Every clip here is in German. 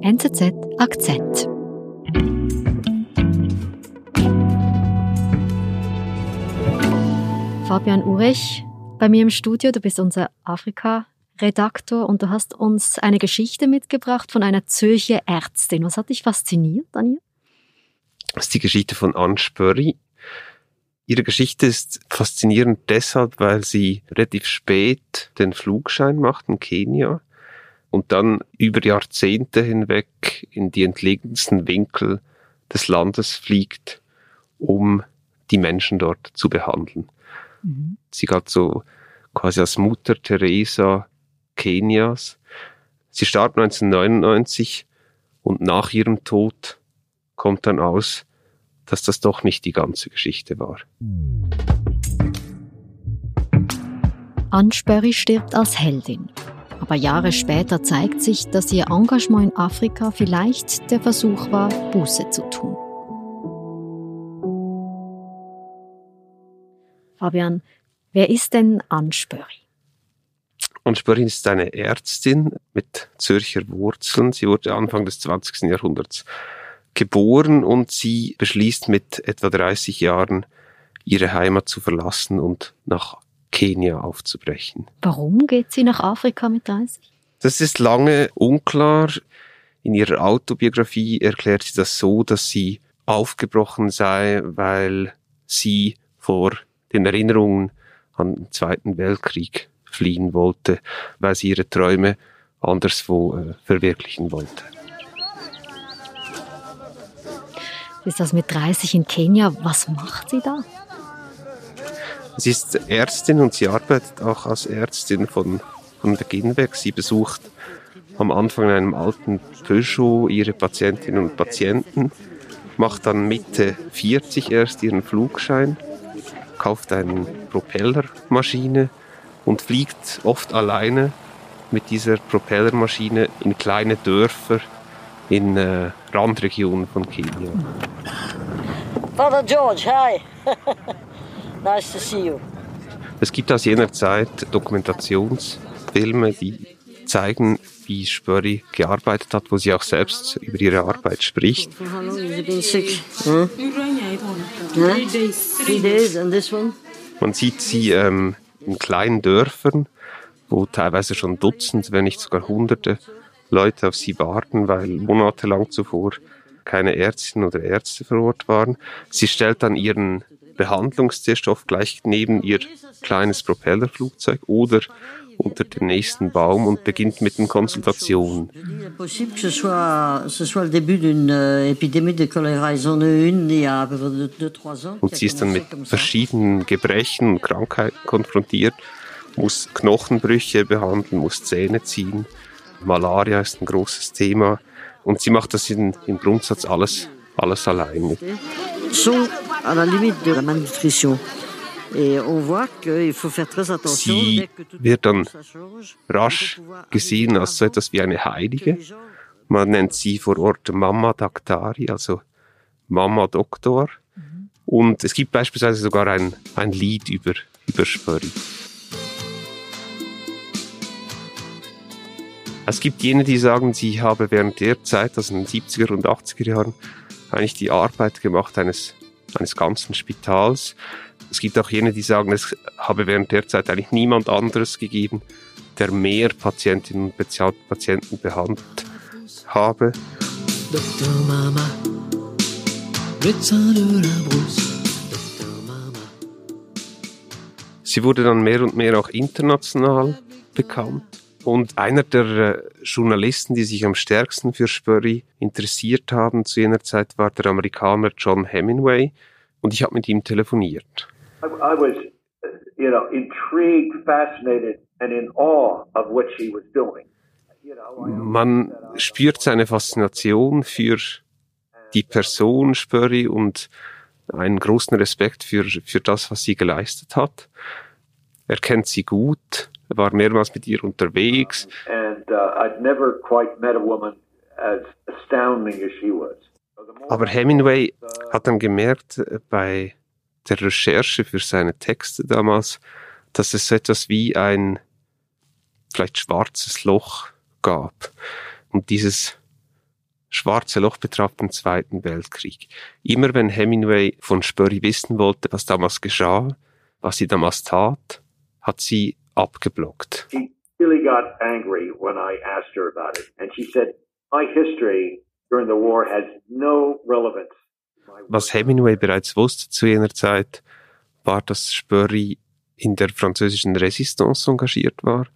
NZZ Akzent. Fabian Urech, bei mir im Studio, du bist unser Afrika-Redaktor und du hast uns eine Geschichte mitgebracht von einer Zürcher Ärztin. Was hat dich fasziniert an ihr? Das ist die Geschichte von Anne Spörri. Ihre Geschichte ist faszinierend deshalb, weil sie relativ spät den Flugschein macht in Kenia und dann über Jahrzehnte hinweg in die entlegensten Winkel des Landes fliegt, um die Menschen dort zu behandeln. Mhm. Sie galt so quasi als Mutter Teresa Kenias. Sie starb 1999 und nach ihrem Tod kommt dann aus, dass das doch nicht die ganze Geschichte war. Ansperry stirbt als Heldin. Aber Jahre später zeigt sich, dass ihr Engagement in Afrika vielleicht der Versuch war, Buße zu tun. Fabian, wer ist denn Anspöri? Anspöri ist eine Ärztin mit Zürcher Wurzeln. Sie wurde Anfang des 20. Jahrhunderts geboren und sie beschließt mit etwa 30 Jahren ihre Heimat zu verlassen und nach Kenia aufzubrechen. Warum geht sie nach Afrika mit 30? Das ist lange unklar. In ihrer Autobiografie erklärt sie das so, dass sie aufgebrochen sei, weil sie vor den Erinnerungen an den Zweiten Weltkrieg fliehen wollte, weil sie ihre Träume anderswo äh, verwirklichen wollte. Ist das mit 30 in Kenia? Was macht sie da? Sie ist Ärztin und sie arbeitet auch als Ärztin von, von Beginn weg. Sie besucht am Anfang in einem alten Peugeot ihre Patientinnen und Patienten, macht dann Mitte 40 erst ihren Flugschein, kauft eine Propellermaschine und fliegt oft alleine mit dieser Propellermaschine in kleine Dörfer in äh, Randregionen von Kenia. Father George, hi. Nice to see you. Es gibt aus jener Zeit Dokumentationsfilme, die zeigen, wie Spörri gearbeitet hat, wo sie auch selbst über ihre Arbeit spricht. Man sieht sie ähm, in kleinen Dörfern, wo teilweise schon Dutzend, wenn nicht sogar Hunderte Leute auf sie warten, weil monatelang zuvor keine Ärztinnen oder Ärzte vor Ort waren. Sie stellt dann ihren Behandlungstierstoff gleich neben ihr kleines Propellerflugzeug oder unter dem nächsten Baum und beginnt mit den Konsultationen. Und sie ist dann mit verschiedenen Gebrechen und Krankheiten konfrontiert, muss Knochenbrüche behandeln, muss Zähne ziehen. Malaria ist ein großes Thema. Und sie macht das in, im Grundsatz alles, alles alleine à la limite de la malnutrition. Sie wird dann rasch gesehen als so etwas wie eine Heilige. Man nennt sie vor Ort Mama Daktari, also Mama Doktor. Und es gibt beispielsweise sogar ein, ein Lied über, über Spörri. Es gibt jene, die sagen, sie habe während der Zeit, also in den 70er und 80er Jahren, eigentlich die Arbeit gemacht eines, eines ganzen Spitals. Es gibt auch jene, die sagen, es habe während der Zeit eigentlich niemand anderes gegeben, der mehr Patientinnen und Patienten behandelt habe. Dr. Mama, Sie wurde dann mehr und mehr auch international bekannt. Und einer der äh, Journalisten, die sich am stärksten für Spurry interessiert haben zu jener Zeit, war der Amerikaner John Hemingway. Und ich habe mit ihm telefoniert. I, I was, you know, intrigued, fascinated and in awe of what she was doing. Man spürt seine Faszination für die Person Spurry und einen großen Respekt für, für das, was sie geleistet hat. Er kennt sie gut war mehrmals mit ihr unterwegs. And, uh, Aber Hemingway hat dann gemerkt äh, bei der Recherche für seine Texte damals, dass es so etwas wie ein vielleicht schwarzes Loch gab. Und dieses schwarze Loch betraf den Zweiten Weltkrieg. Immer wenn Hemingway von Spurry wissen wollte, was damals geschah, was sie damals tat, hat sie abgeblockt. She really got angry when I asked her about it. And she said, my history during the war has no relevance. Was Hemingway bereits wusste zu jener Zeit, war, dass Spurry in der französischen Resistance engagiert war,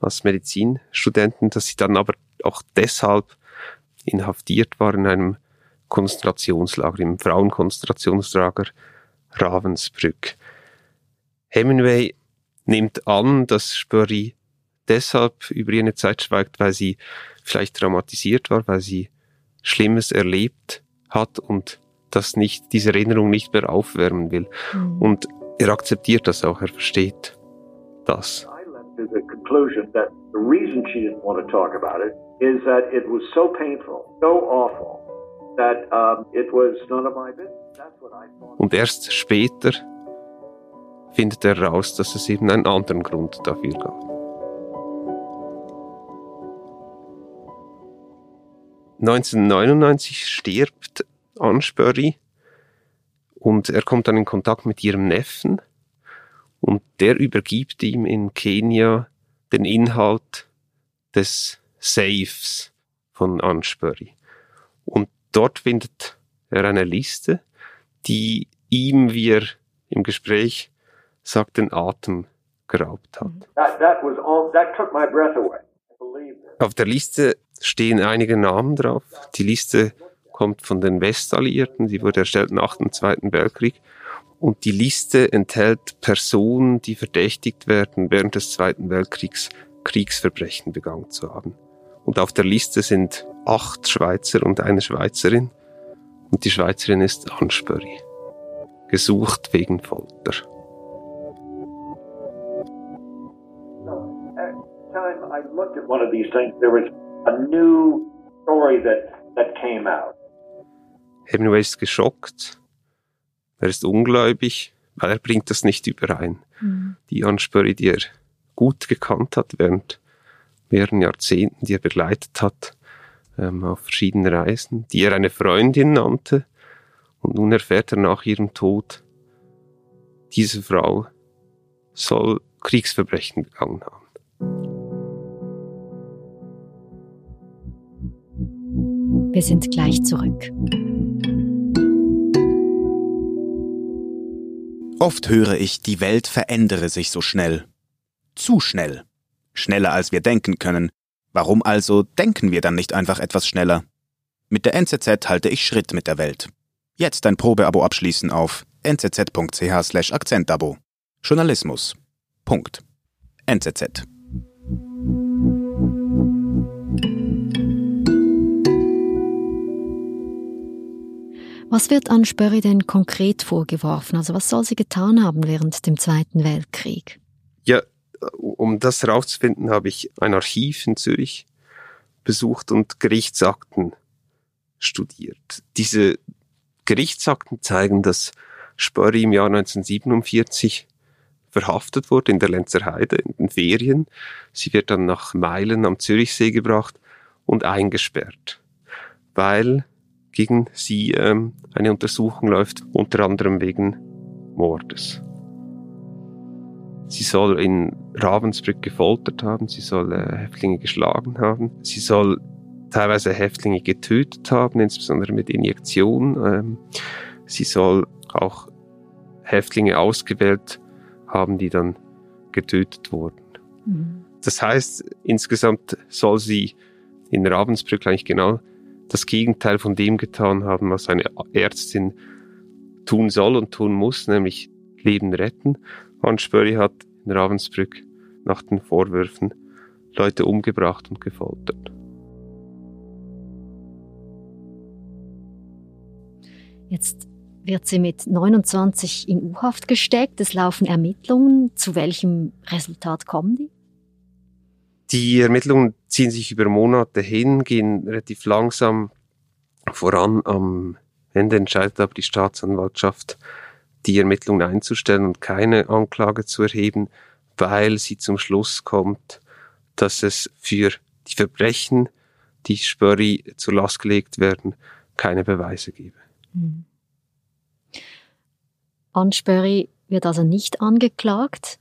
als Medizinstudentin, dass sie dann aber auch deshalb inhaftiert war in einem Konzentrationslager, im Frauenkonzentrationslager Ravensbrück. Hemingway nimmt an, dass Spurry deshalb über jene Zeit schweigt, weil sie vielleicht traumatisiert war, weil sie Schlimmes erlebt hat und das nicht, diese Erinnerung nicht mehr aufwärmen will. Mhm. Und er akzeptiert das auch, er versteht das. the conclusion that the reason she didn't want to talk about it is that it was so painful, so awful, that um, it was none of my business. That's what I thought. Und erst später findet er raus, dass es eben einen anderen Grund dafür gab. 1999 stirbt Ansbury und er kommt dann in Kontakt mit ihrem Neffen und der übergibt ihm in Kenia den Inhalt des Safes von Ansbury. Und dort findet er eine Liste, die ihm, wie er im Gespräch sagt, den Atem geraubt hat. That, that all, Auf der Liste stehen einige Namen drauf. Die Liste kommt von den Westalliierten, die wurde erstellt nach dem Zweiten Weltkrieg. Und die Liste enthält Personen, die verdächtigt werden, während des Zweiten Weltkriegs Kriegsverbrechen begangen zu haben. Und auf der Liste sind acht Schweizer und eine Schweizerin. Und die Schweizerin ist Ansbury. Gesucht wegen Folter. Looked at one of these things, there was a new story that, that came out. Hemingway ist geschockt. Er ist ungläubig, weil er bringt das nicht überein. Mhm. Die Ansprüche, die er gut gekannt hat während mehreren Jahrzehnten, die er begleitet hat ähm, auf verschiedenen Reisen, die er eine Freundin nannte. Und nun erfährt er nach ihrem Tod, diese Frau soll Kriegsverbrechen begangen haben. Wir sind gleich zurück. Oft höre ich, die Welt verändere sich so schnell. Zu schnell. Schneller als wir denken können. Warum also denken wir dann nicht einfach etwas schneller? Mit der NZZ halte ich Schritt mit der Welt. Jetzt ein Probeabo abschließen auf nzz.ch slash Akzentabo. Journalismus. Punkt. NZZ. Was wird an Spörri denn konkret vorgeworfen? Also was soll sie getan haben während dem Zweiten Weltkrieg? Ja, um das herauszufinden, habe ich ein Archiv in Zürich besucht und Gerichtsakten studiert. Diese Gerichtsakten zeigen, dass Spörri im Jahr 1947 verhaftet wurde in der Lenzer Heide in den Ferien. Sie wird dann nach Meilen am Zürichsee gebracht und eingesperrt, weil gegen sie ähm, eine Untersuchung läuft, unter anderem wegen Mordes. Sie soll in Ravensbrück gefoltert haben, sie soll äh, Häftlinge geschlagen haben, sie soll teilweise Häftlinge getötet haben, insbesondere mit Injektion. Ähm, sie soll auch Häftlinge ausgewählt haben, die dann getötet wurden. Mhm. Das heißt, insgesamt soll sie in Ravensbrück eigentlich genau das Gegenteil von dem getan haben, was eine Ärztin tun soll und tun muss, nämlich Leben retten. Hans Spörri hat in Ravensbrück nach den Vorwürfen Leute umgebracht und gefoltert. Jetzt wird sie mit 29 in U-Haft gesteckt. Es laufen Ermittlungen. Zu welchem Resultat kommen die? Die Ermittlungen ziehen sich über Monate hin, gehen relativ langsam voran. Am Ende entscheidet aber die Staatsanwaltschaft, die Ermittlungen einzustellen und keine Anklage zu erheben, weil sie zum Schluss kommt, dass es für die Verbrechen, die Spörri zur Last gelegt werden, keine Beweise gebe. Mhm. Anne Spörri wird also nicht angeklagt.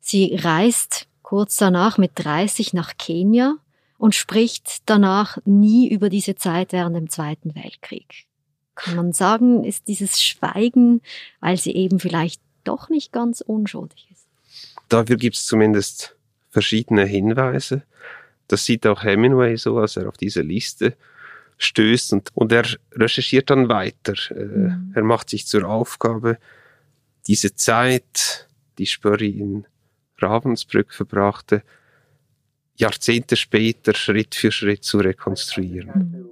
Sie reist kurz danach mit 30 nach Kenia und spricht danach nie über diese Zeit während dem Zweiten Weltkrieg. Kann man sagen, ist dieses Schweigen, weil sie eben vielleicht doch nicht ganz unschuldig ist? Dafür gibt es zumindest verschiedene Hinweise. Das sieht auch Hemingway so, als er auf diese Liste stößt und, und er recherchiert dann weiter. Äh, mhm. Er macht sich zur Aufgabe, diese Zeit, die Spörri in Ravensbrück verbrachte, Jahrzehnte später Schritt für Schritt zu rekonstruieren.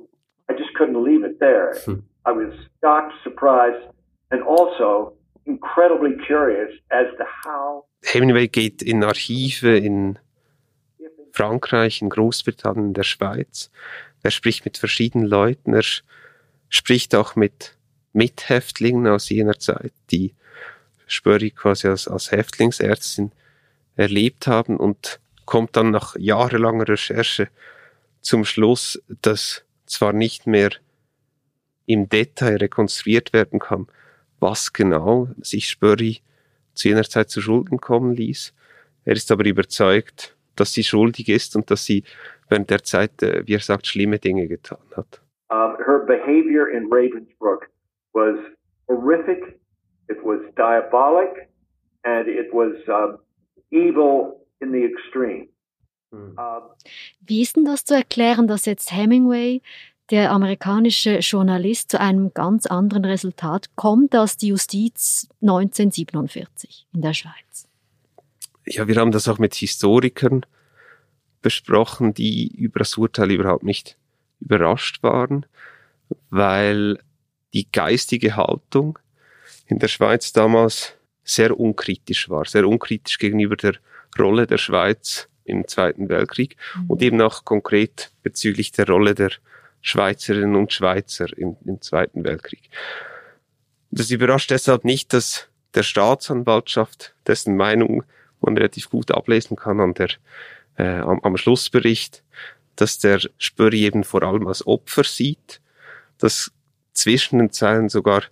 I just couldn't leave it there. Hm. I was shocked, surprised and also incredibly curious as to how Hemingway geht in Archive in Frankreich, in Großbritannien, in der Schweiz. Er spricht mit verschiedenen Leuten. Er spricht auch mit Mithäftlingen aus jener Zeit, die Spöri quasi als, als Häftlingsärztin erlebt haben und kommt dann nach jahrelanger Recherche zum Schluss, dass zwar nicht mehr im Detail rekonstruiert werden kann, was genau sich Spöri zu jener Zeit zu Schulden kommen ließ. Er ist aber überzeugt, dass sie schuldig ist und dass sie während der Zeit, äh, wie er sagt, schlimme Dinge getan hat. Um, her behavior in Ravensbrück was horrific, it was diabolic, and it was um, evil in the extreme. Hm. Wie ist denn das zu erklären, dass jetzt Hemingway, der amerikanische Journalist, zu einem ganz anderen Resultat kommt als die Justiz 1947 in der Schweiz? Ja, wir haben das auch mit Historikern besprochen, die über das Urteil überhaupt nicht überrascht waren, weil die geistige Haltung in der Schweiz damals sehr unkritisch war, sehr unkritisch gegenüber der Rolle der Schweiz im Zweiten Weltkrieg mhm. und eben auch konkret bezüglich der Rolle der Schweizerinnen und Schweizer im, im Zweiten Weltkrieg. Das überrascht deshalb nicht, dass der Staatsanwaltschaft, dessen Meinung man relativ gut ablesen kann an der, äh, am, am Schlussbericht, dass der Spöri eben vor allem als Opfer sieht, dass zwischen den Zeilen sogar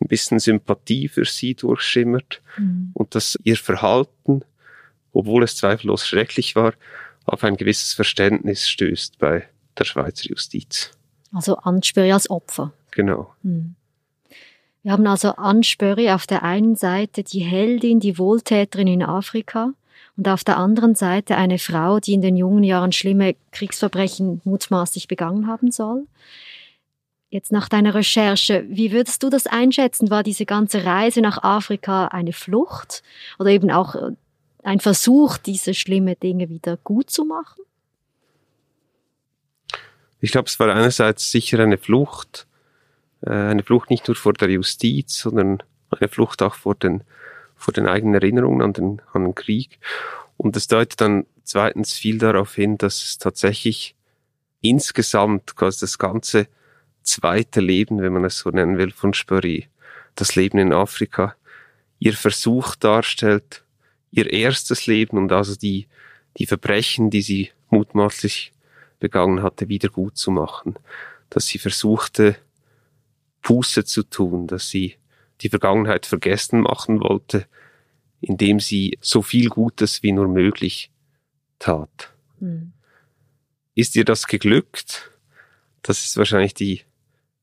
ein bisschen Sympathie für sie durchschimmert mhm. und dass ihr Verhalten obwohl es zweifellos schrecklich war, auf ein gewisses Verständnis stößt bei der Schweizer Justiz. Also Anspöri als Opfer. Genau. Hm. Wir haben also Anspöri auf der einen Seite die Heldin, die Wohltäterin in Afrika und auf der anderen Seite eine Frau, die in den jungen Jahren schlimme Kriegsverbrechen mutmaßlich begangen haben soll. Jetzt nach deiner Recherche, wie würdest du das einschätzen? War diese ganze Reise nach Afrika eine Flucht oder eben auch ein Versuch, diese schlimmen Dinge wieder gut zu machen? Ich glaube, es war einerseits sicher eine Flucht, äh, eine Flucht nicht nur vor der Justiz, sondern eine Flucht auch vor den, vor den eigenen Erinnerungen an den, an den Krieg. Und es deutet dann zweitens viel darauf hin, dass es tatsächlich insgesamt quasi das ganze zweite Leben, wenn man es so nennen will, von Spöri, das Leben in Afrika, ihr Versuch darstellt, ihr erstes Leben und also die, die Verbrechen, die sie mutmaßlich begangen hatte, wieder gut zu machen. Dass sie versuchte, Buße zu tun, dass sie die Vergangenheit vergessen machen wollte, indem sie so viel Gutes wie nur möglich tat. Mhm. Ist ihr das geglückt? Das ist wahrscheinlich die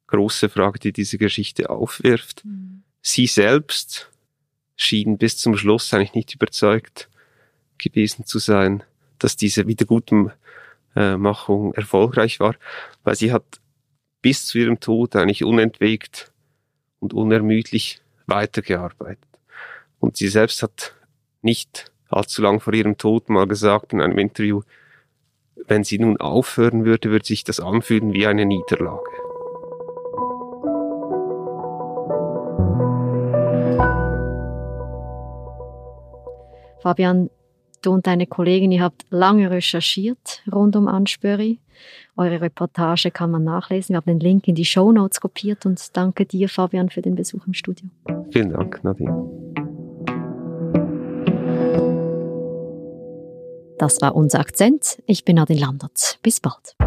große Frage, die diese Geschichte aufwirft. Mhm. Sie selbst schien bis zum Schluss eigentlich nicht überzeugt gewesen zu sein, dass diese Wiedergutmachung erfolgreich war, weil sie hat bis zu ihrem Tod eigentlich unentwegt und unermüdlich weitergearbeitet. Und sie selbst hat nicht allzu lang vor ihrem Tod mal gesagt in einem Interview, wenn sie nun aufhören würde, würde sich das anfühlen wie eine Niederlage. Fabian, du und deine Kollegin, ihr habt lange recherchiert rund um Anspöri. Eure Reportage kann man nachlesen. Wir haben den Link in die Show Notes kopiert und danke dir, Fabian, für den Besuch im Studio. Vielen Dank, Nadine. Das war unser Akzent. Ich bin Nadine Landert. Bis bald.